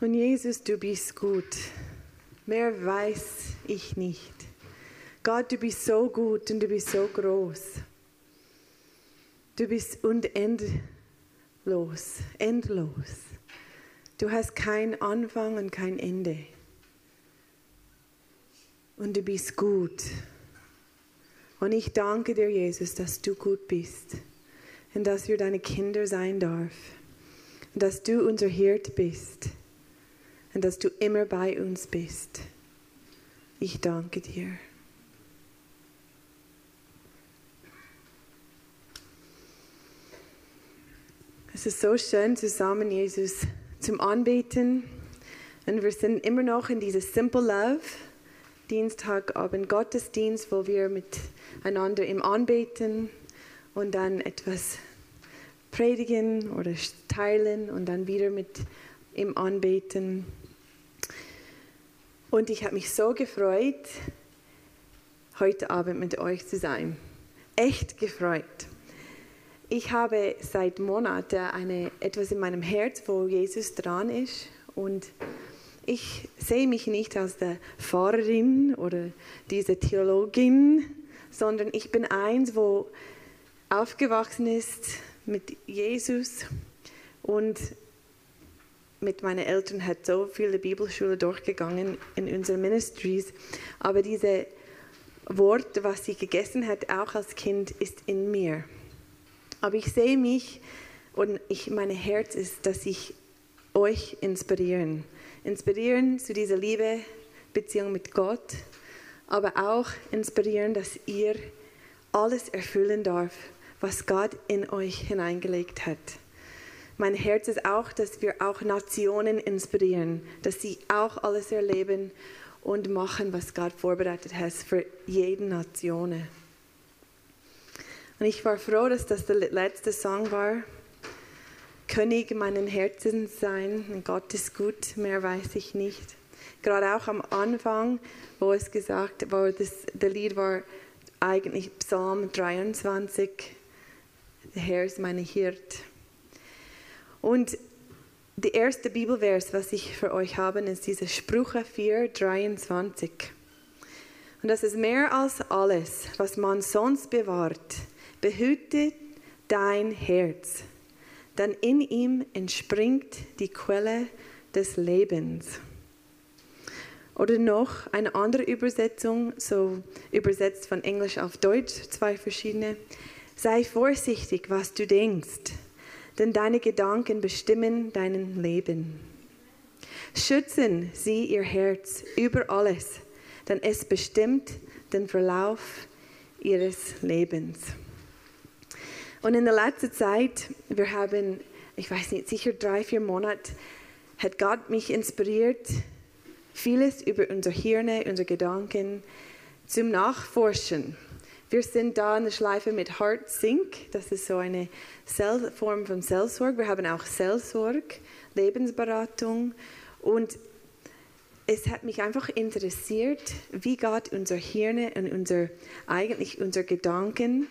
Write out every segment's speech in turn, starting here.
Und Jesus, du bist gut. Mehr weiß ich nicht. Gott, du bist so gut und du bist so groß. Du bist unendlos, endlos. Du hast keinen Anfang und kein Ende. Und du bist gut. Und ich danke dir, Jesus, dass du gut bist und dass wir deine Kinder sein dürfen. Und dass du unser Hirt bist und dass du immer bei uns bist. Ich danke dir. Es ist so schön zusammen, Jesus, zum Anbeten. Und wir sind immer noch in diesem Simple Love Dienstagabend Gottesdienst, wo wir miteinander im Anbeten und dann etwas predigen oder teilen und dann wieder mit im Anbeten. Und ich habe mich so gefreut, heute Abend mit euch zu sein. Echt gefreut. Ich habe seit Monaten eine, etwas in meinem Herz, wo Jesus dran ist. Und ich sehe mich nicht als der Pfarrerin oder diese Theologin, sondern ich bin eins, wo aufgewachsen ist mit Jesus und mit meinen Eltern hat so viele Bibelschule durchgegangen in unseren Ministries, aber diese Wort, was sie gegessen hat, auch als Kind, ist in mir. Aber ich sehe mich und ich, mein Herz ist, dass ich euch inspirieren, inspirieren zu dieser Liebe, Beziehung mit Gott, aber auch inspirieren, dass ihr alles erfüllen darf, was Gott in euch hineingelegt hat. Mein Herz ist auch, dass wir auch Nationen inspirieren, dass sie auch alles erleben und machen, was Gott vorbereitet hat für jede Nation. Und ich war froh, dass das der letzte Song war. König meinen Herzens sein, Gott ist gut, mehr weiß ich nicht. Gerade auch am Anfang, wo es gesagt, wo das, der Lied war, eigentlich Psalm 23, der Herr ist meine Hirt. Und der erste Bibelvers, was ich für euch habe, ist diese Sprüche 4, 23. Und das ist mehr als alles, was man sonst bewahrt, behüte dein Herz, denn in ihm entspringt die Quelle des Lebens. Oder noch eine andere Übersetzung, so übersetzt von Englisch auf Deutsch, zwei verschiedene. Sei vorsichtig, was du denkst, denn deine Gedanken bestimmen dein Leben. Schützen sie ihr Herz über alles, denn es bestimmt den Verlauf ihres Lebens. Und in der letzten Zeit, wir haben, ich weiß nicht, sicher drei, vier Monate, hat Gott mich inspiriert, vieles über unser Hirn, unsere Gedanken zum Nachforschen. Wir sind da in der Schleife mit Heart Sync. Das ist so eine Form von Seelsorge. Wir haben auch Seelsorge, Lebensberatung. Und es hat mich einfach interessiert, wie Gott unser Hirn und unser, eigentlich unser Gedanken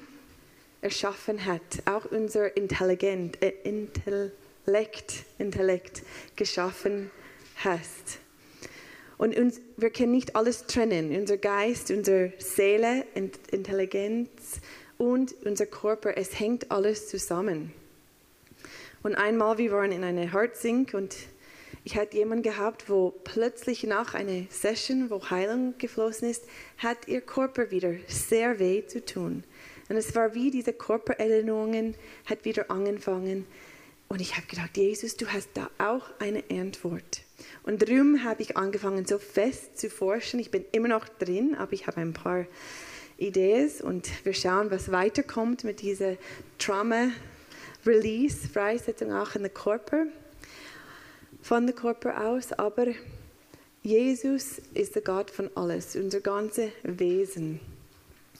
erschaffen hat. Auch unser Intelligent, äh, Intellekt, Intellekt geschaffen hat. Und uns, wir können nicht alles trennen. Unser Geist, unsere Seele, Intelligenz und unser Körper, es hängt alles zusammen. Und einmal, wir waren in einer Heartsink und ich hatte jemanden gehabt, wo plötzlich nach einer Session, wo Heilung geflossen ist, hat ihr Körper wieder sehr weh zu tun. Und es war wie diese Körpererinnerungen hat wieder angefangen. Und ich habe gedacht, Jesus, du hast da auch eine Antwort. Und darum habe ich angefangen, so fest zu forschen. Ich bin immer noch drin, aber ich habe ein paar Ideen und wir schauen, was weiterkommt mit dieser Trauma-Release, Freisetzung auch in den Körper, von dem Körper aus. Aber Jesus ist der Gott von alles, unser ganzes Wesen.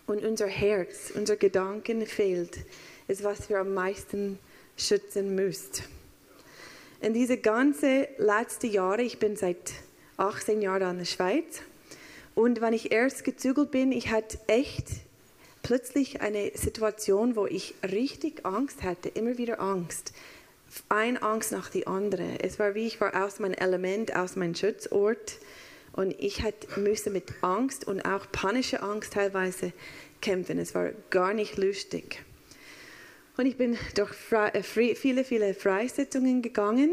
Und unser Herz, unser Gedanken fehlt, ist, was wir am meisten schützen müssen in diese ganze letzten Jahre, ich bin seit 18 Jahren in der Schweiz und wenn ich erst gezügelt bin, ich hatte echt plötzlich eine Situation, wo ich richtig Angst hatte, immer wieder Angst eine Angst nach die andere. Es war wie ich war aus meinem Element, aus meinem Schutzort und ich hat, musste mit Angst und auch panischer Angst teilweise kämpfen. Es war gar nicht lustig. Und ich bin durch äh, viele, viele Freisetzungen gegangen,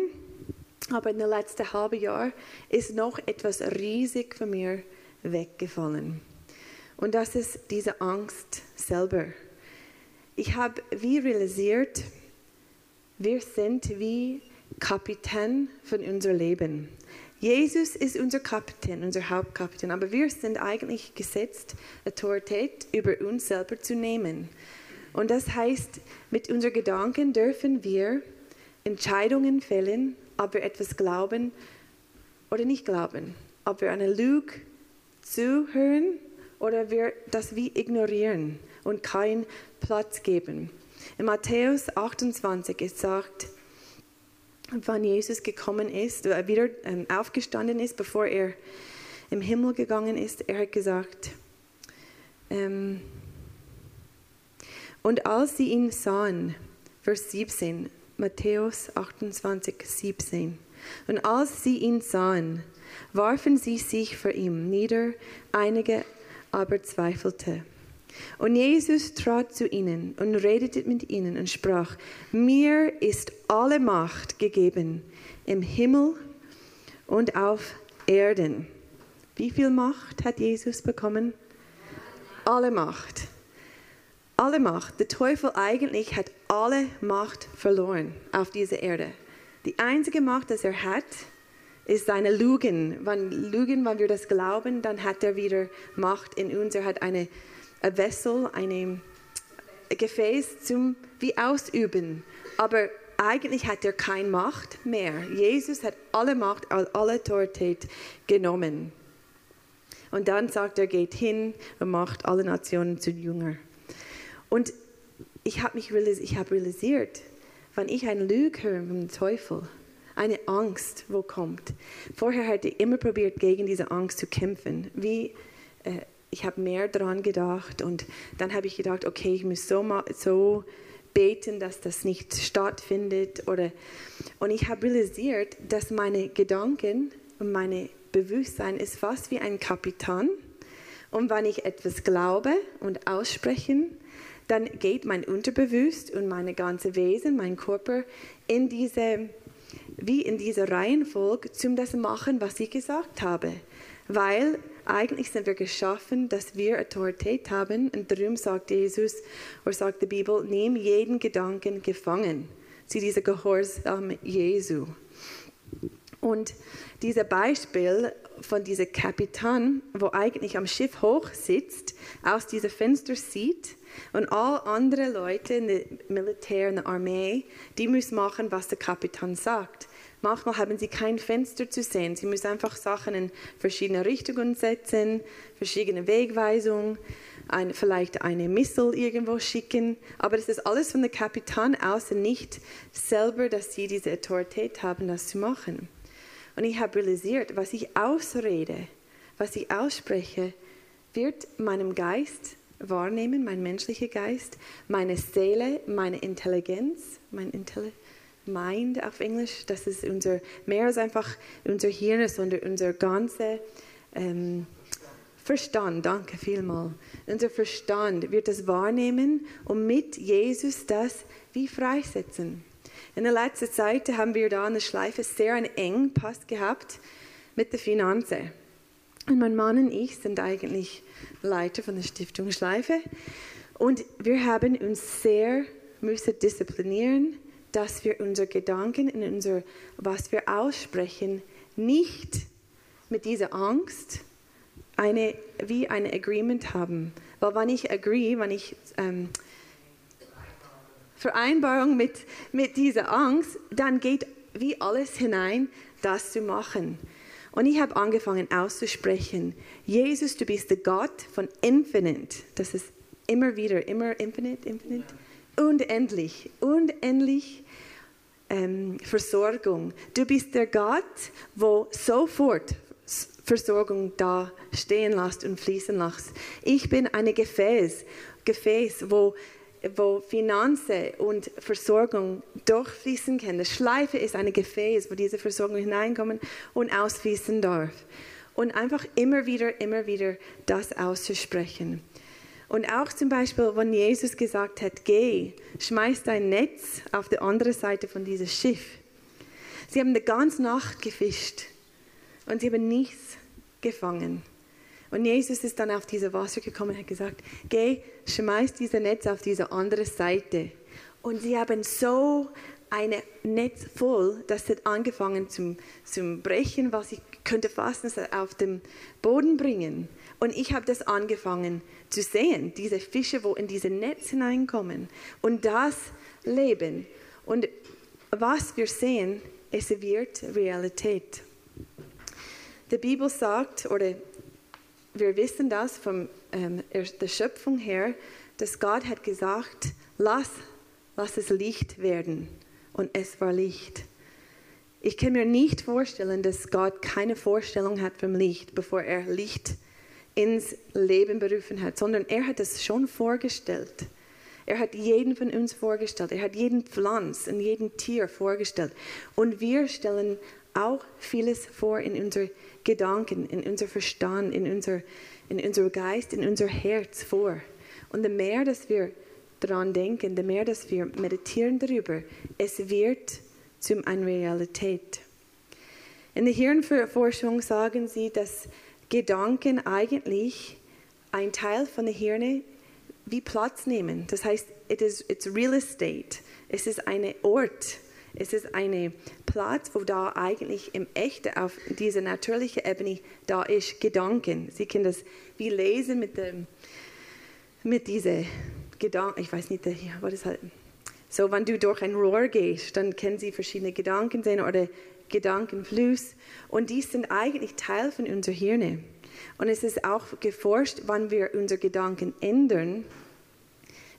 aber in den letzten halben Jahr ist noch etwas riesig von mir weggefallen. Und das ist diese Angst selber. Ich habe wie realisiert, wir sind wie Kapitän von unser Leben. Jesus ist unser Kapitän, unser Hauptkapitän, aber wir sind eigentlich gesetzt, Autorität über uns selber zu nehmen. Und das heißt, mit unseren Gedanken dürfen wir Entscheidungen fällen, ob wir etwas glauben oder nicht glauben, ob wir eine Lüge zuhören oder wir das wie ignorieren und keinen Platz geben. In Matthäus 28 ist sagt, wann Jesus gekommen ist, oder wieder ähm, aufgestanden ist, bevor er im Himmel gegangen ist, er hat gesagt, ähm, und als sie ihn sahen, Vers 17, Matthäus 28, 17, und als sie ihn sahen, warfen sie sich vor ihm nieder, einige aber zweifelte. Und Jesus trat zu ihnen und redete mit ihnen und sprach, mir ist alle Macht gegeben im Himmel und auf Erden. Wie viel Macht hat Jesus bekommen? Alle Macht. Alle Macht. Der Teufel eigentlich hat alle Macht verloren auf dieser Erde. Die einzige Macht, die er hat, ist seine Lügen. Wenn Lügen, wenn wir das glauben, dann hat er wieder Macht in uns. Er hat eine ein Vessel, ein Gefäß zum wie ausüben. Aber eigentlich hat er keine Macht mehr. Jesus hat alle Macht, alle Autorität genommen. Und dann sagt er, geht hin und macht alle Nationen zu Jünger. Und ich habe mich ich hab realisiert, wenn ich eine Lüge höre vom Teufel, eine Angst, wo kommt. Vorher hatte ich immer probiert, gegen diese Angst zu kämpfen. Wie äh, ich habe mehr daran gedacht und dann habe ich gedacht, okay, ich muss so, so beten, dass das nicht stattfindet. Oder, und ich habe realisiert, dass meine Gedanken und meine Bewusstsein ist fast wie ein Kapitän. Und wenn ich etwas glaube und ausspreche, dann geht mein Unterbewusst und meine ganze Wesen, mein Körper in diese, wie in diese Reihenfolge zum das machen, was ich gesagt habe. Weil eigentlich sind wir geschaffen, dass wir Autorität haben. Und darum sagt Jesus, oder sagt die Bibel, nimm jeden Gedanken gefangen. Sie diese Gehorsam Jesu. Und dieses Beispiel von diesem Kapitän, wo eigentlich am Schiff hoch sitzt, aus diesem Fenster sieht und all andere Leute in der Militär, in der Armee, die müssen machen, was der Kapitän sagt. Manchmal haben sie kein Fenster zu sehen. Sie müssen einfach Sachen in verschiedene Richtungen setzen, verschiedene Wegweisungen, ein, vielleicht eine Missile irgendwo schicken. Aber das ist alles von der Kapitän aus und nicht selber, dass sie diese Autorität haben, das zu machen. Und ich habe realisiert, was ich ausrede, was ich ausspreche, wird meinem Geist wahrnehmen, mein menschlicher Geist, meine Seele, meine Intelligenz, mein Intelligenz Mind auf Englisch. Das ist unser, mehr als einfach unser Hirn, sondern unser ganzer ähm, Verstand. Danke vielmals. Unser Verstand wird das wahrnehmen und mit Jesus das wie freisetzen. In der letzten Zeit haben wir da eine Schleife sehr einen eng Pass gehabt mit der Finanzen. Und mein Mann und ich sind eigentlich Leiter von der Stiftung Schleife. Und wir haben uns sehr müssen disziplinieren dass wir unsere Gedanken und unser, was wir aussprechen, nicht mit dieser Angst eine, wie ein Agreement haben. Weil wenn ich agree, wenn ich ähm, Vereinbarung mit, mit dieser Angst, dann geht wie alles hinein, das zu machen. Und ich habe angefangen auszusprechen, Jesus, du bist der Gott von Infinite. Das ist immer wieder, immer Infinite, Infinite unendlich, unendlich ähm, Versorgung. Du bist der Gott, wo sofort Versorgung da stehen lässt und fließen lässt. Ich bin ein Gefäß, Gefäß, wo wo Finanzen und Versorgung durchfließen können. Das Schleife ist ein Gefäß, wo diese Versorgung hineinkommen und ausfließen darf. Und einfach immer wieder, immer wieder das auszusprechen. Und auch zum Beispiel, wenn Jesus gesagt hat, geh, schmeiß dein Netz auf die andere Seite von diesem Schiff. Sie haben die ganze Nacht gefischt und sie haben nichts gefangen. Und Jesus ist dann auf diese Wasser gekommen und hat gesagt, geh, schmeiß dieses Netz auf diese andere Seite. Und sie haben so ein Netz voll, dass sie angefangen zum, zum Brechen, was ich könnte fast auf den Boden bringen. Und ich habe das angefangen zu sehen, diese Fische, wo in dieses Netz hineinkommen und das Leben. Und was wir sehen, es wird Realität. Die Bibel sagt, oder wir wissen das von ähm, der Schöpfung her, dass Gott hat gesagt, lass, lass es Licht werden. Und es war Licht. Ich kann mir nicht vorstellen, dass Gott keine Vorstellung hat vom Licht, bevor er Licht ins Leben berufen hat, sondern er hat es schon vorgestellt. Er hat jeden von uns vorgestellt. Er hat jeden Pflanz und jeden Tier vorgestellt. Und wir stellen auch vieles vor in unser Gedanken, in unser Verstand, in unser, in unser Geist, in unser Herz vor. Und je mehr, dass wir daran denken, je mehr, dass wir meditieren darüber, es wird zu einer Realität. In der Hirnforschung sagen sie, dass Gedanken eigentlich ein Teil von der Hirne wie Platz nehmen. Das heißt, it is, it's real estate. Es ist ein Ort, es ist ein Platz, wo da eigentlich im Echten auf dieser natürlichen Ebene da ist Gedanken. Sie können das wie lesen mit dem mit diese Gedanken. Ich weiß nicht, was ist halt. So, wenn du durch ein Rohr gehst, dann können Sie verschiedene Gedanken sehen oder Gedankenfluss und die sind eigentlich Teil von unserer Hirne. Und es ist auch geforscht, wann wir unsere Gedanken ändern,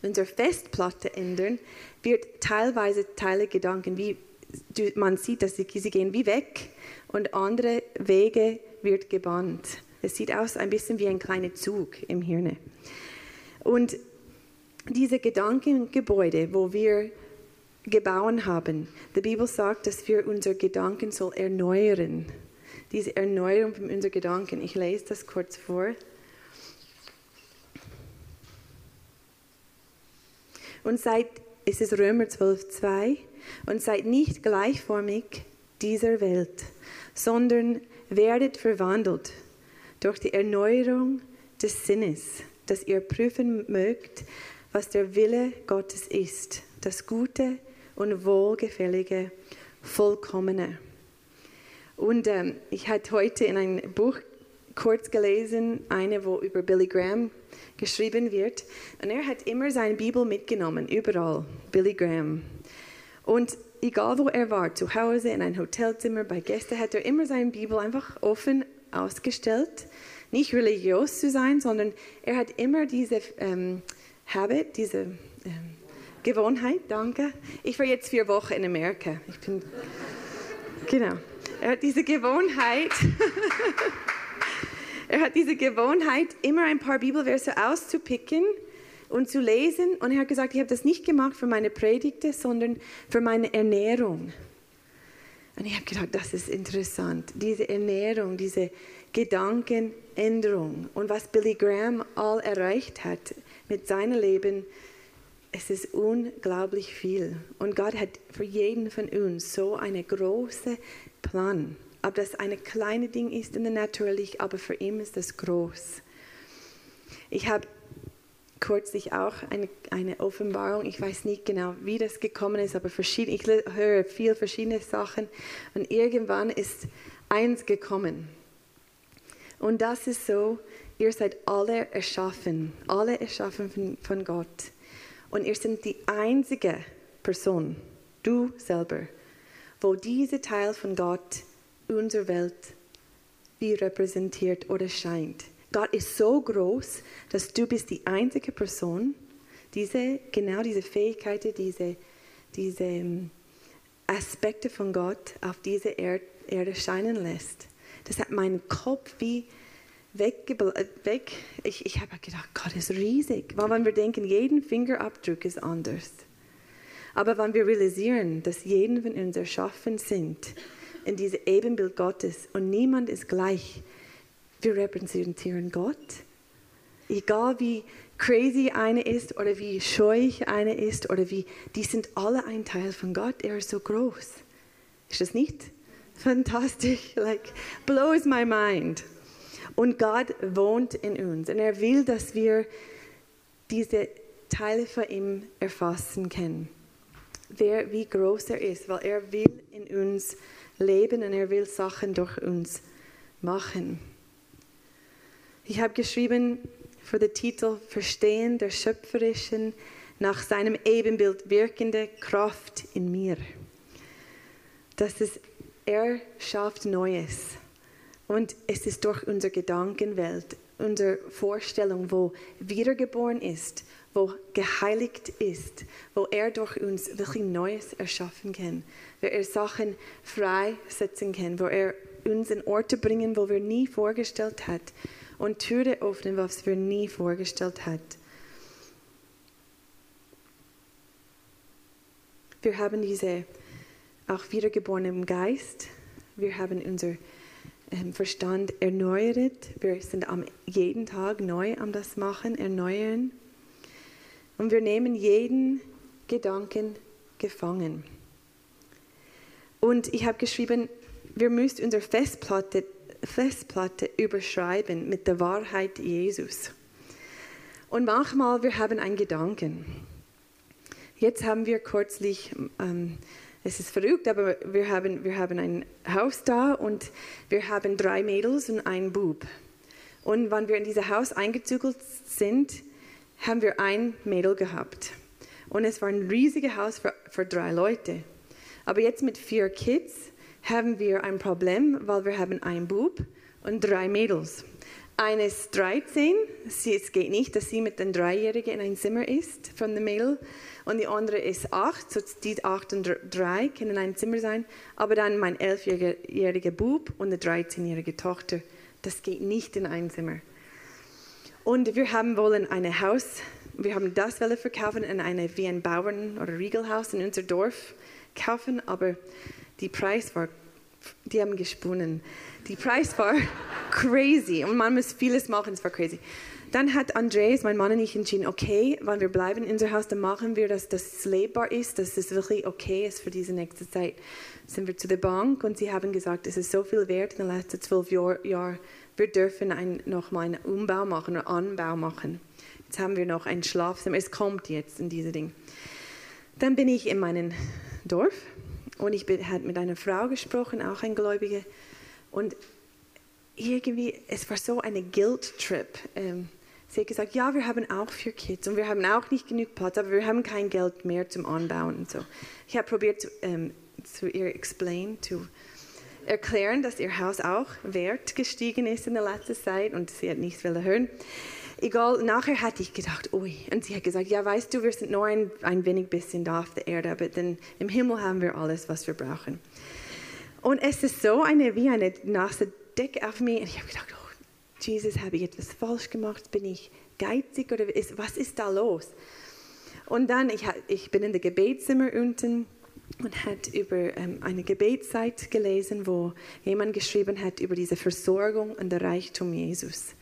unsere Festplatte ändern, wird teilweise Teile Gedanken, wie man sieht, dass sie, sie gehen wie weg und andere Wege wird gebannt. Es sieht aus ein bisschen wie ein kleiner Zug im Hirn. Und diese Gedankengebäude, wo wir gebaut haben, die Bibel sagt, dass wir unsere Gedanken soll erneuern. Diese Erneuerung von unseren Gedanken. Ich lese das kurz vor. Und seid, es ist Römer 12, 2, und seid nicht gleichförmig dieser Welt, sondern werdet verwandelt durch die Erneuerung des Sinnes, dass ihr prüfen mögt, was der Wille Gottes ist, das Gute und Wohlgefällige, Vollkommene. Und ähm, ich hatte heute in einem Buch kurz gelesen, eine, wo über Billy Graham geschrieben wird. Und er hat immer seine Bibel mitgenommen, überall, Billy Graham. Und egal wo er war, zu Hause, in einem Hotelzimmer, bei Gästen, hat er immer seine Bibel einfach offen ausgestellt. Nicht religiös zu sein, sondern er hat immer diese ähm, Habit, diese ähm, Gewohnheit, danke. Ich war jetzt vier Wochen in Amerika. Ich bin, genau. Er hat diese Gewohnheit, er hat diese Gewohnheit, immer ein paar Bibelverse auszupicken und zu lesen. Und er hat gesagt, ich habe das nicht gemacht für meine Predigte, sondern für meine Ernährung. Und ich habe gedacht, das ist interessant. Diese Ernährung, diese Gedankenänderung und was Billy Graham all erreicht hat mit seinem Leben, es ist unglaublich viel. Und Gott hat für jeden von uns so einen großen Plan. Ob das ein kleines Ding ist in der natürlich, aber für ihn ist das groß. Ich habe kürzlich auch eine, eine Offenbarung. Ich weiß nicht genau, wie das gekommen ist, aber verschieden, ich höre viel verschiedene Sachen. Und irgendwann ist eins gekommen. Und das ist so, ihr seid alle erschaffen, alle erschaffen von, von Gott. Und ihr seid die einzige Person, du selber, wo dieser Teil von Gott unsere Welt wie repräsentiert oder scheint. Gott ist so groß, dass du bist die einzige Person, diese, genau diese Fähigkeiten, diese, diese ähm, Aspekte von Gott auf diese Erde, Erde scheinen lässt. Das hat meinen Kopf wie weg. weg. Ich, ich habe gedacht, Gott ist riesig. Weil wenn wir denken, jeden Fingerabdruck ist anders. Aber wenn wir realisieren, dass jeden von uns erschaffen sind in diesem Ebenbild Gottes und niemand ist gleich, wir repräsentieren Gott. Egal wie crazy eine ist oder wie scheuig eine ist oder wie, die sind alle ein Teil von Gott. Er ist so groß. Ist das nicht fantastisch? Like, blows my mind. Und Gott wohnt in uns und er will, dass wir diese Teile von ihm erfassen können. Wer, wie groß er ist, weil er will in uns leben und er will Sachen durch uns machen. Ich habe geschrieben für den Titel Verstehen der schöpferischen, nach seinem Ebenbild wirkende Kraft in mir. Das ist, er schafft Neues. Und es ist durch unsere Gedankenwelt, unsere Vorstellung, wo wiedergeboren ist, wo geheiligt ist, wo er durch uns wirklich Neues erschaffen kann, wo er Sachen freisetzen kann, wo er uns in Orte bringen, wo wir nie vorgestellt hat und Türen öffnen, was wir nie vorgestellt hat. Wir haben diese auch wiedergeboren im Geist. Wir haben unser ähm, Verstand erneuert. Wir sind am jeden Tag neu am das machen, erneuern. Und wir nehmen jeden Gedanken gefangen. Und ich habe geschrieben, wir müssen unsere Festplatte, Festplatte überschreiben mit der Wahrheit Jesus. Und manchmal wir haben einen Gedanken. Jetzt haben wir kürzlich ähm, es ist verrückt, aber wir haben, wir haben ein Haus da und wir haben drei Mädels und einen Bub. Und wenn wir in dieses Haus eingezügelt sind, haben wir ein Mädel gehabt. Und es war ein riesiges Haus für, für drei Leute. Aber jetzt mit vier Kids haben wir ein Problem, weil wir haben einen Bub und drei Mädels. Eine ist 13, sie, es geht nicht, dass sie mit den Dreijährigen in ein Zimmer ist von der Mädel und die andere ist acht, so die acht und drei können in einem Zimmer sein, aber dann mein elfjähriger Bub und eine 13-jährige Tochter, das geht nicht in ein Zimmer. Und wir haben wollen ein Haus, wir haben das wollen verkaufen in eine wie ein Bauern- oder Riegelhaus in unser Dorf kaufen, aber die Preis war, die haben gesponnen. Die Preis war crazy und man muss vieles machen, es war crazy. Dann hat Andreas, mein Mann und ich entschieden, okay, wenn wir bleiben in unser Haus, dann machen wir, dass das lebbar ist, dass es wirklich okay ist für diese nächste Zeit. Sind wir zu der Bank und sie haben gesagt, es ist so viel wert in den letzten zwölf Jahren, wir dürfen ein, noch mal einen Umbau machen oder Anbau machen. Jetzt haben wir noch ein Schlafzimmer, es kommt jetzt in diese Ding. Dann bin ich in meinem Dorf und ich habe mit einer Frau gesprochen, auch ein Gläubige, und irgendwie, es war so eine Guilt-Trip. Ähm, Sie hat gesagt, ja, wir haben auch vier Kids und wir haben auch nicht genug Platz, aber wir haben kein Geld mehr zum Anbauen und so. Ich habe probiert zu, ähm, zu ihr explain, zu erklären, dass ihr Haus auch Wert gestiegen ist in der letzten Zeit und sie hat nichts hören. Egal, nachher hatte ich gedacht, ui, und sie hat gesagt, ja, weißt du, wir sind nur ein, ein wenig bisschen da auf der Erde, aber denn im Himmel haben wir alles, was wir brauchen. Und es ist so eine, wie eine nasse Decke auf mir und ich habe gedacht, oh, Jesus, habe ich etwas falsch gemacht? Bin ich geizig oder ist, was ist da los? Und dann, ich, ich bin in der Gebetszimmer unten und hat über ähm, eine Gebetszeit gelesen, wo jemand geschrieben hat über diese Versorgung und der Reichtum Jesus.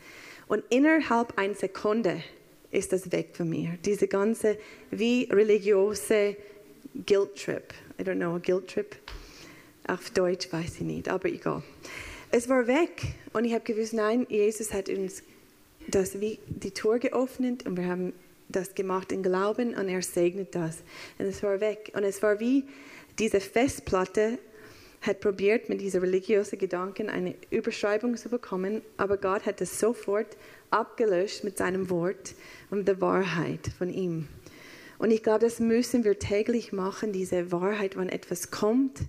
Und innerhalb einer Sekunde ist das weg von mir. Diese ganze wie religiöse Guilt Trip. I don't know, Guilt Trip. Auf Deutsch weiß ich nicht, aber egal. Es war weg und ich habe gewusst, nein, Jesus hat uns das wie die Tür geöffnet und wir haben das gemacht in Glauben und er segnet das. Und es war weg. Und es war wie diese Festplatte hat probiert, mit diesen religiösen Gedanken eine Überschreibung zu bekommen, aber Gott hat es sofort abgelöscht mit seinem Wort und der Wahrheit von ihm. Und ich glaube, das müssen wir täglich machen, diese Wahrheit, wenn etwas kommt,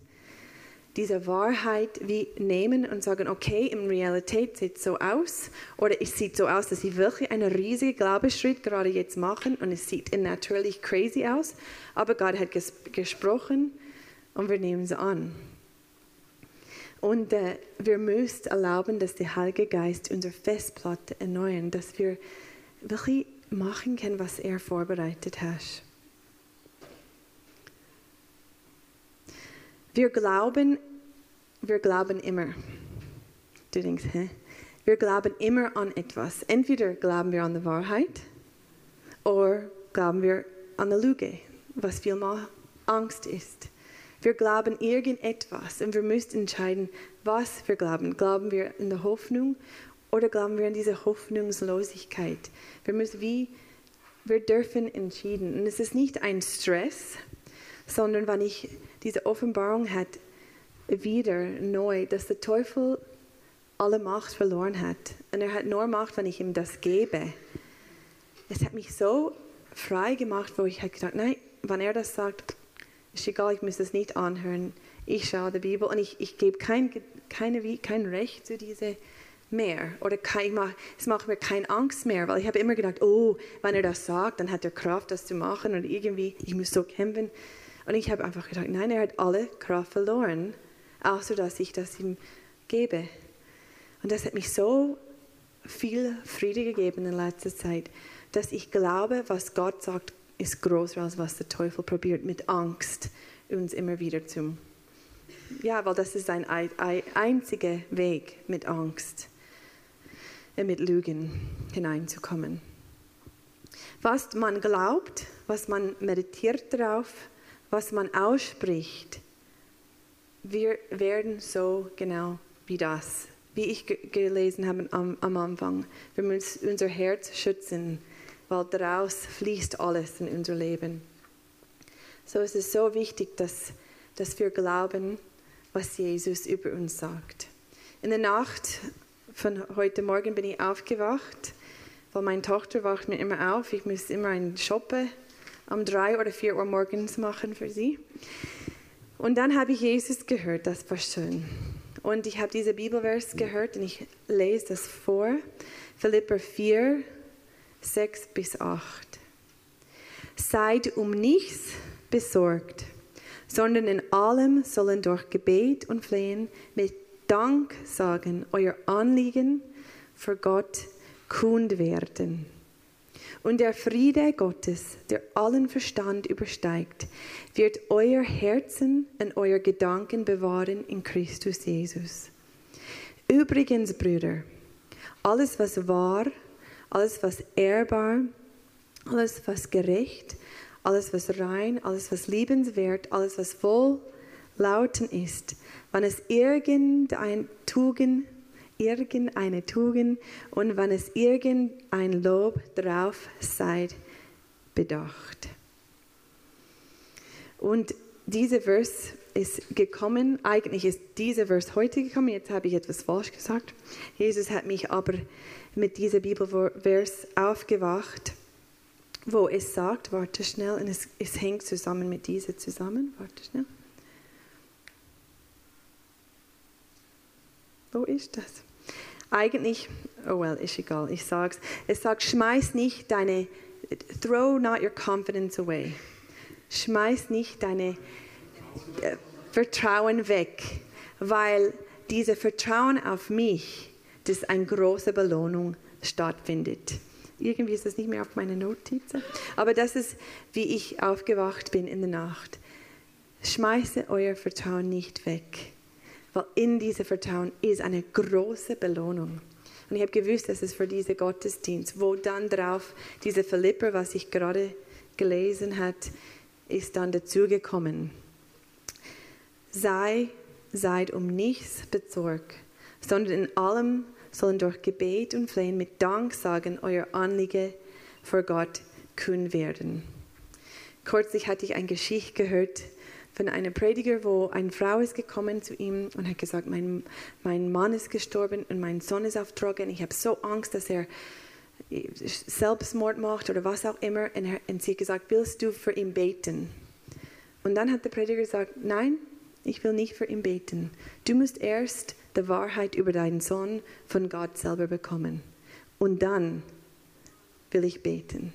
diese Wahrheit wie nehmen und sagen, okay, in Realität sieht es so aus oder es sieht so aus, dass sie wirklich einen riesigen Glaubensschritt gerade jetzt machen und es sieht natürlich crazy aus, aber Gott hat ges gesprochen und wir nehmen es an. Und äh, wir müssen erlauben, dass der Heilige Geist unsere Festplatte erneuern, dass wir wirklich machen können, was er vorbereitet hat. Wir glauben, wir glauben immer. Du denkst, hä? Wir glauben immer an etwas. Entweder glauben wir an die Wahrheit oder glauben wir an eine Lüge, was vielmal Angst ist. Wir glauben irgendetwas und wir müssen entscheiden, was wir glauben. Glauben wir in der Hoffnung oder glauben wir an diese Hoffnungslosigkeit? Wir müssen wie, wir dürfen entschieden. Und es ist nicht ein Stress, sondern wenn ich diese Offenbarung hat, wieder neu, dass der Teufel alle Macht verloren hat. Und er hat nur Macht, wenn ich ihm das gebe. Es hat mich so frei gemacht, wo ich halt gedacht, nein, wenn er das sagt, ist egal, ich muss das nicht anhören. Ich schaue die Bibel und ich, ich gebe kein, keine, kein Recht zu diese mehr. Oder kein, es macht mir keine Angst mehr, weil ich habe immer gedacht, oh, wenn er das sagt, dann hat er Kraft, das zu machen und irgendwie, ich muss so kämpfen. Und ich habe einfach gedacht, nein, er hat alle Kraft verloren, außer dass ich das ihm gebe. Und das hat mich so viel Friede gegeben in letzter Zeit, dass ich glaube, was Gott sagt, ist größer als was der Teufel probiert mit Angst uns immer wieder zu. Ja, weil das ist ein, ein einziger Weg mit Angst, äh, mit Lügen hineinzukommen. Was man glaubt, was man meditiert darauf, was man ausspricht, wir werden so genau wie das, wie ich gelesen habe am, am Anfang. Wir müssen unser Herz schützen, weil daraus fließt alles in unser Leben. So ist es so wichtig, dass, dass wir glauben, was Jesus über uns sagt. In der Nacht von heute Morgen bin ich aufgewacht, weil meine Tochter wacht mir immer auf. Ich muss immer einen Shoppen um drei oder vier Uhr morgens machen für sie. Und dann habe ich Jesus gehört, das war schön. Und ich habe diese Bibelvers gehört und ich lese das vor. Philipper 4, 6 bis 8. Seid um nichts besorgt, sondern in allem sollen durch Gebet und Flehen mit Dank sagen, euer Anliegen für Gott kund werden. Und der Friede Gottes, der allen Verstand übersteigt, wird euer Herzen und euer Gedanken bewahren in Christus Jesus. Übrigens, Brüder, alles was wahr, alles was ehrbar, alles was gerecht, alles was rein, alles was liebenswert, alles was wohl lauten ist, wenn es irgendein Tugend irgendeine Tugend und wenn es irgendein Lob drauf seid, bedacht. Und dieser Vers ist gekommen, eigentlich ist dieser Vers heute gekommen, jetzt habe ich etwas falsch gesagt. Jesus hat mich aber mit diesem Bibelvers aufgewacht, wo es sagt, warte schnell, und es, es hängt zusammen mit dieser zusammen, warte schnell. Wo ist das? Eigentlich, oh well, ist egal, ich sag's. Es sagt, schmeiß nicht deine, throw not your confidence away. Schmeiß nicht deine äh, Vertrauen weg, weil dieses Vertrauen auf mich, das eine große Belohnung stattfindet. Irgendwie ist das nicht mehr auf meine Notizen, aber das ist, wie ich aufgewacht bin in der Nacht. Schmeiße euer Vertrauen nicht weg weil in diesem Vertrauen ist eine große Belohnung. Und ich habe gewusst, dass es für diesen Gottesdienst, wo dann drauf diese Philipper, was ich gerade gelesen hat, ist dann dazugekommen. Sei, seid um nichts besorgt, sondern in allem sollen durch Gebet und Flehen mit Dank sagen, euer Anliegen vor Gott kühn werden. Kürzlich hatte ich eine Geschichte gehört, von einem Prediger, wo eine Frau ist gekommen zu ihm und hat gesagt, mein, mein Mann ist gestorben und mein Sohn ist auf Drogen. Ich habe so Angst, dass er Selbstmord macht oder was auch immer. Und, er, und sie hat gesagt, willst du für ihn beten? Und dann hat der Prediger gesagt, nein, ich will nicht für ihn beten. Du musst erst die Wahrheit über deinen Sohn von Gott selber bekommen. Und dann will ich beten.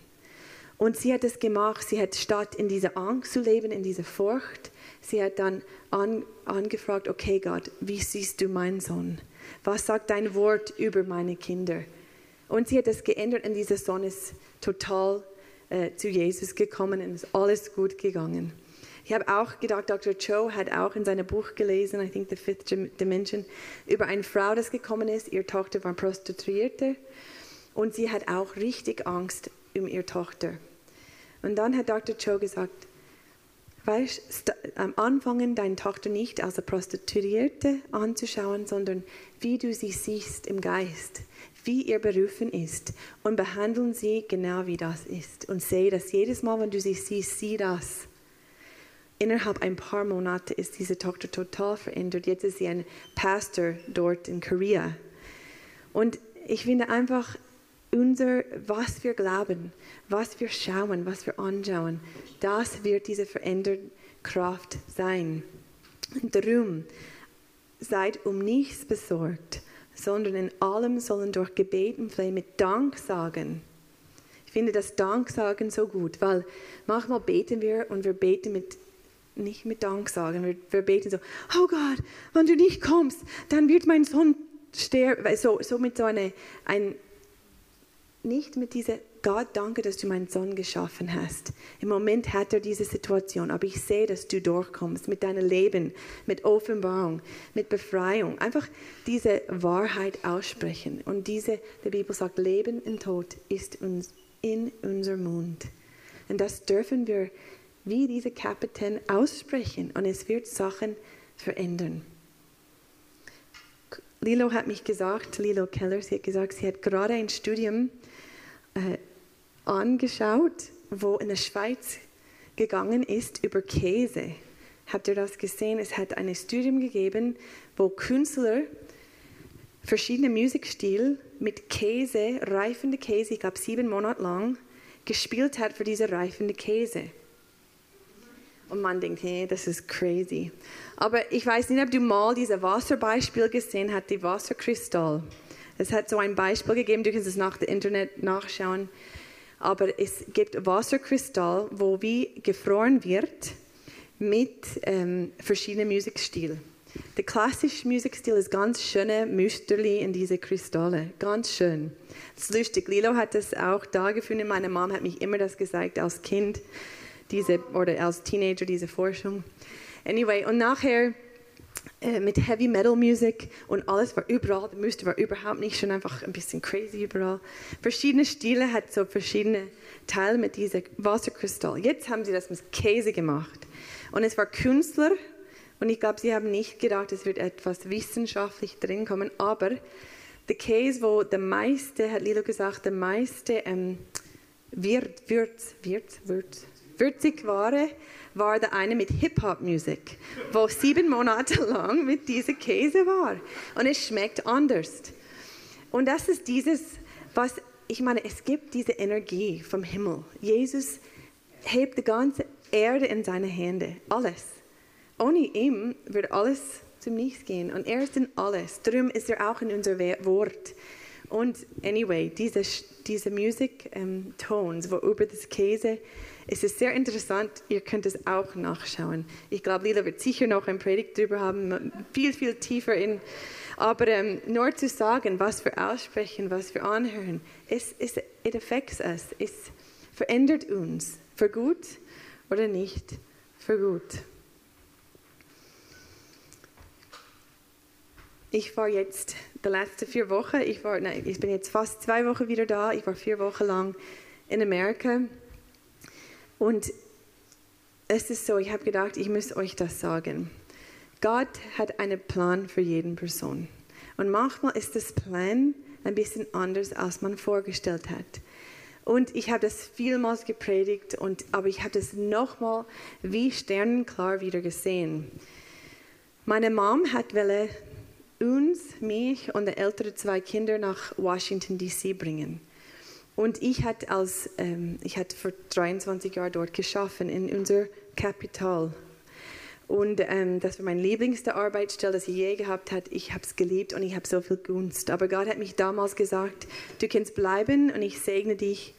Und sie hat es gemacht, sie hat statt in dieser Angst zu leben, in dieser Furcht, sie hat dann an, angefragt, okay Gott, wie siehst du meinen Sohn? Was sagt dein Wort über meine Kinder? Und sie hat das geändert und dieser Sohn ist total äh, zu Jesus gekommen und ist alles gut gegangen. Ich habe auch gedacht, Dr. Cho hat auch in seinem Buch gelesen, I think The Fifth Dimension, über eine Frau, das gekommen ist. Ihre Tochter war Prostituierte und sie hat auch richtig Angst um ihre Tochter. Und dann hat Dr. Cho gesagt, weißt, am Anfangen deine Tochter nicht als eine Prostituierte anzuschauen, sondern wie du sie siehst im Geist, wie ihr berufen ist und behandeln sie genau wie das ist und sehe dass jedes Mal, wenn du sie siehst, sieh das. Innerhalb ein paar Monate ist diese Tochter total verändert. Jetzt ist sie ein Pastor dort in Korea. Und ich finde einfach, unser, was wir glauben, was wir schauen, was wir anschauen, das wird diese veränderte Kraft sein. Und darum, seid um nichts besorgt, sondern in allem sollen durch Gebet und Flehen mit Dank sagen. Ich finde das Danksagen so gut, weil manchmal beten wir und wir beten mit nicht mit Dank sagen. Wir, wir beten so, oh Gott, wenn du nicht kommst, dann wird mein Sohn sterben. So, so mit so einer, ein, nicht mit dieser, Gott, danke, dass du meinen Sohn geschaffen hast. Im Moment hat er diese Situation, aber ich sehe, dass du durchkommst mit deinem Leben, mit Offenbarung, mit Befreiung. Einfach diese Wahrheit aussprechen. Und diese, die Bibel sagt, Leben und Tod ist uns in unserem Mund. Und das dürfen wir wie diese Kapitän aussprechen und es wird Sachen verändern. Lilo hat mich gesagt, Lilo Keller, sie hat gesagt, sie hat gerade ein Studium äh, angeschaut, wo in der Schweiz gegangen ist über Käse. Habt ihr das gesehen? Es hat ein Studium gegeben, wo Künstler verschiedene Musikstile mit Käse, reifende Käse, ich glaube sieben Monate lang, gespielt hat für diese reifende Käse. Und man denkt, hey, das ist crazy. Aber ich weiß nicht, ob du mal dieses Wasserbeispiel gesehen hast, die Wasserkristall. Es hat so ein Beispiel gegeben, du kannst es nach dem Internet nachschauen. Aber es gibt Wasserkristall, wo wie gefroren wird mit ähm, verschiedenen Musikstilen. Der klassische Musikstil ist ganz schöne Müsterli in diese Kristalle, ganz schön. Das ist lustig. Lilo hat das auch da gefunden. Meine Mom hat mich immer das gesagt als Kind diese, oder als Teenager diese Forschung. Anyway, und nachher äh, mit Heavy Metal Musik und alles war überall, die Muster war überhaupt nicht schon einfach ein bisschen crazy überall. Verschiedene Stile hat so verschiedene Teile mit diesem Wasserkristall. Jetzt haben sie das mit Käse gemacht. Und es war Künstler und ich glaube, sie haben nicht gedacht, es wird etwas wissenschaftlich drin kommen, aber der Käse, wo der meiste, hat Lilo gesagt, der meiste ähm, wird, wird, wird, wird, würzig war, war der eine mit Hip-Hop-Musik, wo sieben Monate lang mit diesem Käse war. Und es schmeckt anders. Und das ist dieses, was, ich meine, es gibt diese Energie vom Himmel. Jesus hebt die ganze Erde in seine Hände, alles. Ohne ihm wird alles zum Nichts gehen. Und er ist in alles. Darum ist er auch in unser Wort. Und anyway, diese, diese Musik-Tones, ähm, wo über das Käse es ist sehr interessant, ihr könnt es auch nachschauen. Ich glaube, Lila wird sicher noch ein Predigt darüber haben, viel, viel tiefer in. Aber ähm, nur zu sagen, was wir aussprechen, was wir anhören, es, es it affects us. Es verändert uns. Für gut oder nicht? Für gut. Ich war jetzt die letzten vier Wochen, ich, war, nein, ich bin jetzt fast zwei Wochen wieder da, ich war vier Wochen lang in Amerika und es ist so, ich habe gedacht, ich muss euch das sagen. Gott hat einen Plan für jeden Person. Und manchmal ist das Plan ein bisschen anders, als man vorgestellt hat. Und ich habe das vielmals gepredigt, und, aber ich habe das nochmal wie sternenklar wieder gesehen. Meine Mom hat welle uns, mich und die älteren zwei Kinder nach Washington DC bringen. Und ich hatte als ähm, ich hatte vor 23 Jahren dort geschaffen in unser Kapital. Und ähm, das war meine lieblingste Arbeitsstelle, die ich je gehabt habe. Ich habe es geliebt und ich habe so viel Gunst. Aber Gott hat mich damals gesagt, du kannst bleiben und ich segne dich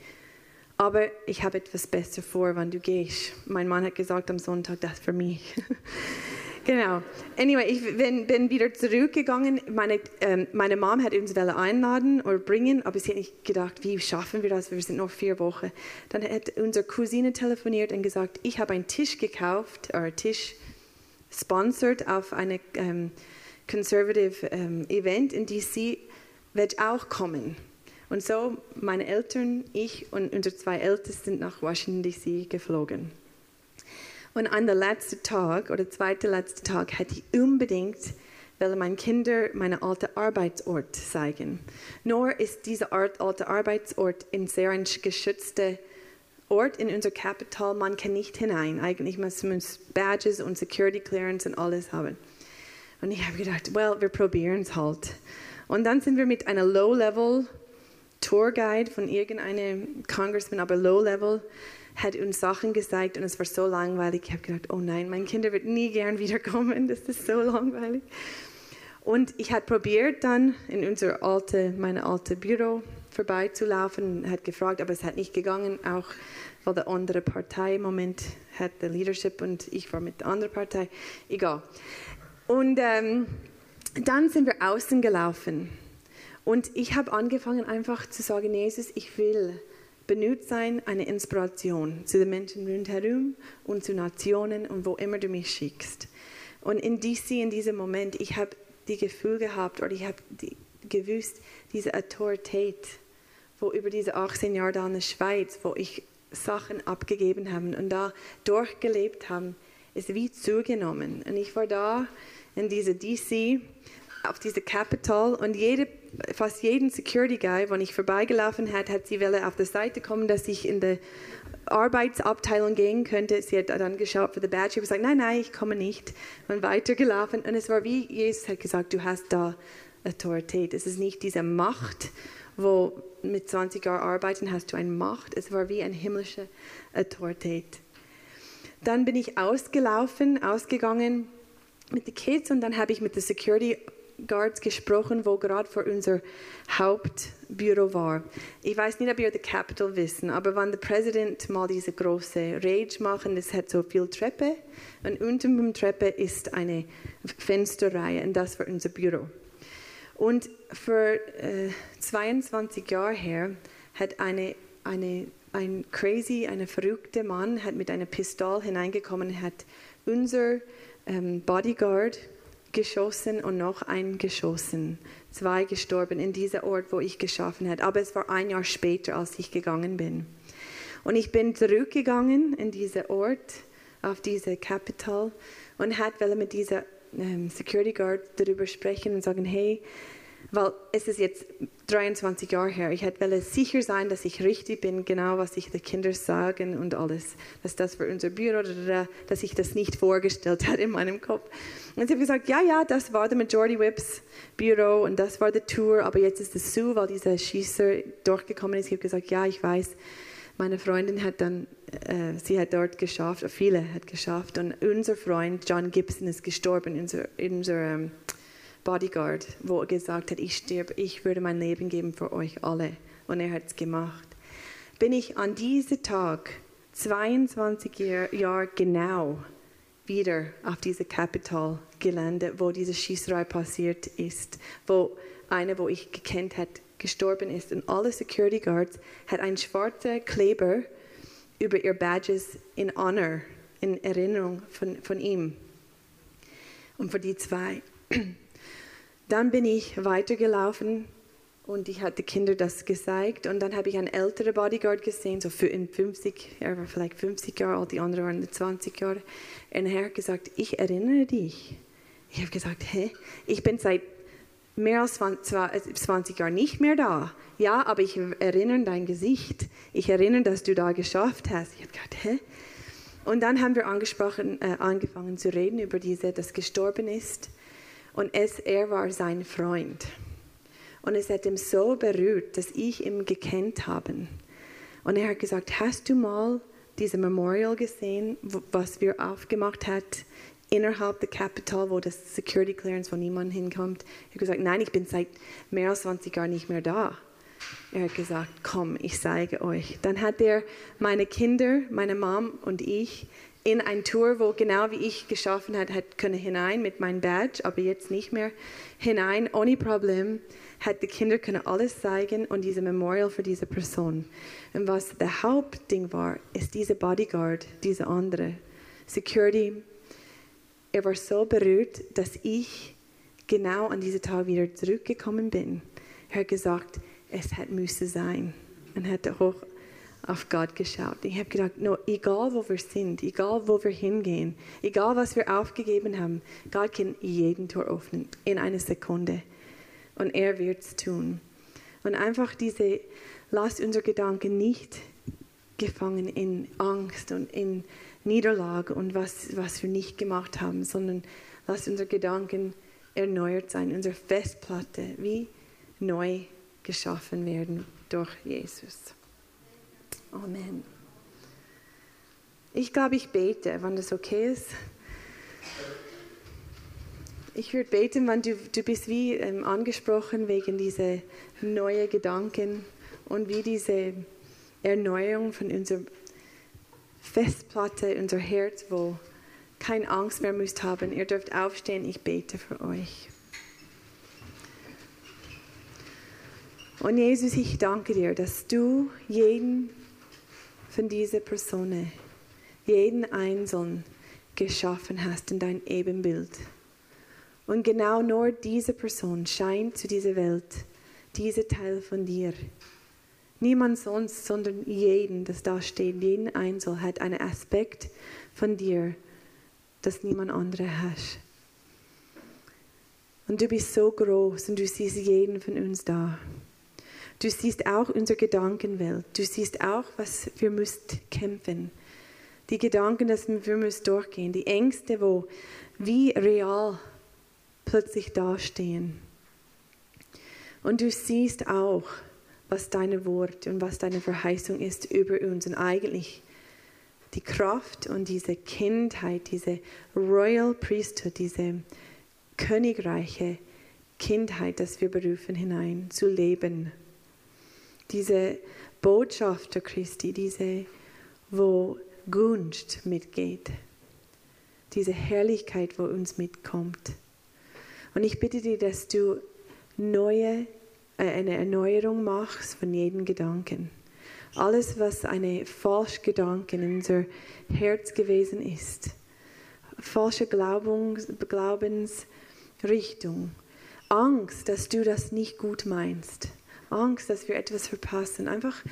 Aber ich habe etwas besser vor, wenn du gehst. Mein Mann hat gesagt am Sonntag, das für mich. genau. Anyway, ich bin, bin wieder zurückgegangen. Meine, ähm, meine Mom hat uns einladen oder bringen, aber sie hat nicht gedacht, wie schaffen wir das? Wir sind noch vier Wochen. Dann hat unsere Cousine telefoniert und gesagt, ich habe einen Tisch gekauft, oder Tisch sponsored auf eine ähm, conservative ähm, Event in DC, wird auch kommen. Und so, meine Eltern, ich und unsere zwei Ältesten sind nach Washington DC geflogen. Und an der letzten Tag oder zweite letzte Tag hätte ich unbedingt will meinen Kindern meinen alten Arbeitsort zeigen. Nur ist dieser alte Arbeitsort ein sehr geschützter Ort in unser Capital. Man kann nicht hinein. Eigentlich muss man Badges und Security Clearance und alles haben. Und ich habe gedacht, well, wir probieren es halt. Und dann sind wir mit einer Low-Level Tourguide von irgendeinem Congressman, aber Low Level, hat uns Sachen gezeigt und es war so langweilig. Ich habe gedacht, oh nein, mein Kind wird nie gern wiederkommen, das ist so langweilig. Und ich habe probiert dann in unser alte, meine alte Büro vorbeizulaufen hat gefragt, aber es hat nicht gegangen, auch weil die andere Partei im Moment hat die Leadership und ich war mit der anderen Partei. Egal. Und ähm, dann sind wir außen gelaufen und ich habe angefangen einfach zu sagen, Jesus, ich will benutzt sein, eine Inspiration zu den Menschen rundherum und zu Nationen und wo immer du mich schickst. Und in DC, in diesem Moment, ich habe die Gefühl gehabt oder ich habe die, gewusst, diese Autorität, wo über diese 18 Jahre da in der Schweiz, wo ich Sachen abgegeben habe und da durchgelebt habe, ist wie zugenommen. Und ich war da in diese DC auf diese Capital und jede, fast jeden Security Guy, wenn ich vorbeigelaufen hat, hat sie auf der Seite kommen, dass ich in die Arbeitsabteilung gehen könnte. Sie hat dann geschaut für die Badge. Ich habe gesagt, nein, nein, ich komme nicht. Und weitergelaufen. Und es war wie Jesus hat gesagt, du hast da Autorität. Es ist nicht diese Macht, wo mit 20 Jahren arbeiten hast du eine Macht. Es war wie eine himmlische Autorität. Dann bin ich ausgelaufen, ausgegangen mit den Kids und dann habe ich mit der Security Guards gesprochen, wo gerade vor unser Hauptbüro war. Ich weiß nicht, ob ihr the Capitol wissen, aber wenn der Präsident mal diese große Rage machen, es hat so viel Treppe und unter dem Treppe ist eine Fensterreihe und das war unser Büro. Und für äh, 22 Jahre her hat eine, eine, ein crazy, ein verrückter Mann hat mit einer Pistole hineingekommen, hat unser ähm, Bodyguard geschossen und noch ein geschossen. Zwei gestorben in diesem Ort, wo ich geschaffen habe. Aber es war ein Jahr später, als ich gegangen bin. Und ich bin zurückgegangen in diesen Ort, auf diese Capital und hat mit dieser ähm, Security Guard darüber sprechen und sagen, hey, weil es ist jetzt 23 Jahre her. Ich hätte sicher sein, dass ich richtig bin, genau was ich den Kindern sagen und alles. Dass das für unser Büro, dass ich das nicht vorgestellt habe in meinem Kopf. Und sie haben gesagt, ja, ja, das war der Majority Whips Büro und das war die Tour, aber jetzt ist es so, weil dieser Schießer durchgekommen ist. Ich habe gesagt, ja, ich weiß. Meine Freundin hat dann, äh, sie hat dort geschafft, viele hat geschafft und unser Freund John Gibson ist gestorben, unser, unser ähm, Bodyguard, wo er gesagt hat, ich sterbe, ich würde mein Leben geben für euch alle. Und er hat es gemacht. Bin ich an diesem Tag, 22 Jahre genau, wieder auf diese Capital gelandet, wo diese Schießerei passiert ist, wo eine, wo ich gekannt hat, gestorben ist. Und alle Security Guards hat einen schwarzen Kleber über ihr Badges in Honor, in Erinnerung von, von ihm. Und für die zwei. Dann bin ich weitergelaufen und ich hatte Kinder das gezeigt und dann habe ich einen älteren Bodyguard gesehen, so in 50, er war vielleicht 50 Jahre alt, die anderen waren 20 Jahre. Und er hat gesagt, ich erinnere dich. Ich habe gesagt, hä? Ich bin seit mehr als 20 Jahren nicht mehr da. Ja, aber ich erinnere dein Gesicht. Ich erinnere, dass du da geschafft hast. Ich habe gedacht, hä? Und dann haben wir äh, angefangen zu reden über diese, das gestorben ist. Und es, er war sein Freund. Und es hat ihn so berührt, dass ich ihn gekannt habe. Und er hat gesagt, hast du mal diese Memorial gesehen, was wir aufgemacht hat innerhalb der Capital, wo das Security Clearance, wo niemand hinkommt? Ich habe gesagt, nein, ich bin seit mehr als 20 Jahren nicht mehr da. Er hat gesagt, komm, ich zeige euch. Dann hat er meine Kinder, meine Mom und ich in ein Tour, wo genau wie ich geschaffen hat, hat können hinein mit meinem Badge, aber jetzt nicht mehr hinein, ohne Problem. Hat die Kinder können alles zeigen und diese Memorial für diese Person. Und was der Hauptding war, ist diese Bodyguard, diese andere Security. Er war so berührt, dass ich genau an diesem Tag wieder zurückgekommen bin. Er hat gesagt, es hat müsse sein und hat hoch auf Gott geschaut. Ich habe gedacht, no, egal wo wir sind, egal wo wir hingehen, egal was wir aufgegeben haben, Gott kann jeden Tor öffnen in einer Sekunde. Und er wird es tun. Und einfach diese, lasst unsere Gedanken nicht gefangen in Angst und in Niederlage und was, was wir nicht gemacht haben, sondern lasst unsere Gedanken erneuert sein, unsere Festplatte wie neu geschaffen werden durch Jesus. Amen. Ich glaube, ich bete, wenn das okay ist. Ich würde beten, wenn du, du bist wie ähm, angesprochen wegen dieser neuen Gedanken und wie diese Erneuerung von unserer Festplatte, unser Herz, wo keine Angst mehr müsst haben. Ihr dürft aufstehen, ich bete für euch. Und Jesus, ich danke dir, dass du jeden von dieser Person, jeden Einzelnen geschaffen hast in dein Ebenbild. Und genau nur diese Person scheint zu dieser Welt, dieser Teil von dir. Niemand sonst, sondern jeden, das da steht, jeden Einzel hat einen Aspekt von dir, das niemand andere hat. Und du bist so groß und du siehst jeden von uns da. Du siehst auch unsere Gedankenwelt. Du siehst auch, was wir müssen kämpfen. Die Gedanken, dass wir müssen durchgehen. Die Ängste, wo wie real plötzlich dastehen. Und du siehst auch, was deine Wort und was deine Verheißung ist über uns. Und eigentlich die Kraft und diese Kindheit, diese Royal Priesthood, diese königreiche Kindheit, dass wir berufen hinein zu leben diese Botschafter Christi, diese, wo Gunst mitgeht, diese Herrlichkeit, wo uns mitkommt. Und ich bitte dich, dass du neue, äh, eine Erneuerung machst von jedem Gedanken. Alles, was eine falsche Gedanke in unser Herz gewesen ist, falsche Glaubens, Glaubensrichtung, Angst, dass du das nicht gut meinst Angst, dass wir etwas verpassen. Einfach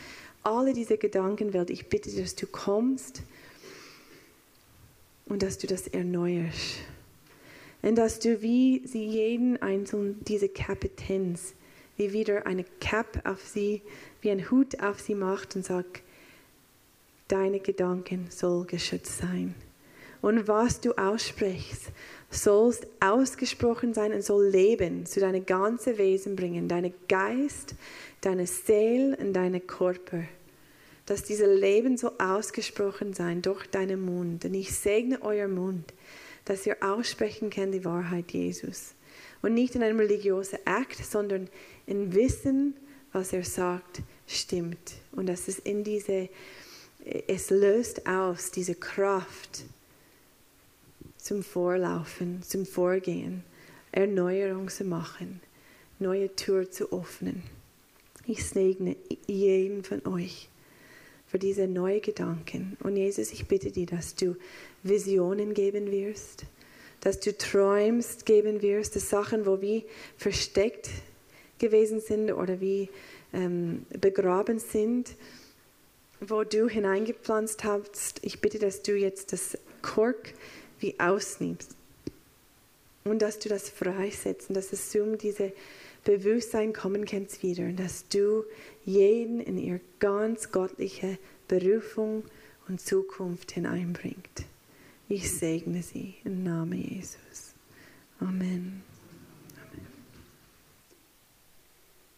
alle diese Gedankenwelt. Ich bitte dass du kommst und dass du das erneuerst. Und dass du wie sie jeden einzelnen, diese Kapitäns, wie wieder eine Cap auf sie, wie ein Hut auf sie macht und sagt, deine Gedanken soll geschützt sein. Und was du aussprichst, sollst ausgesprochen sein und soll Leben zu deinem ganzen Wesen bringen, deine Geist, deine Seele und deine Körper. Dass dieses Leben soll ausgesprochen sein durch deinen Mund. Und ich segne euer Mund, dass ihr aussprechen könnt die Wahrheit Jesus. Und nicht in einem religiösen Akt, sondern in Wissen, was er sagt, stimmt. Und dass es in diese, es löst aus, diese Kraft, zum Vorlaufen, zum Vorgehen, Erneuerung zu machen, neue Tür zu öffnen. Ich segne jeden von euch für diese neuen Gedanken. Und Jesus, ich bitte dich, dass du Visionen geben wirst, dass du träumst geben wirst, dass Sachen, wo wir versteckt gewesen sind oder wie ähm, begraben sind, wo du hineingepflanzt hast. Ich bitte, dass du jetzt das Kork wie ausnimmst. Und dass du das freisetzt und dass es um diese Bewusstsein kommen kannst wieder und dass du jeden in ihr ganz göttliche Berufung und Zukunft hineinbringt. Ich segne sie im Namen Jesus. Amen.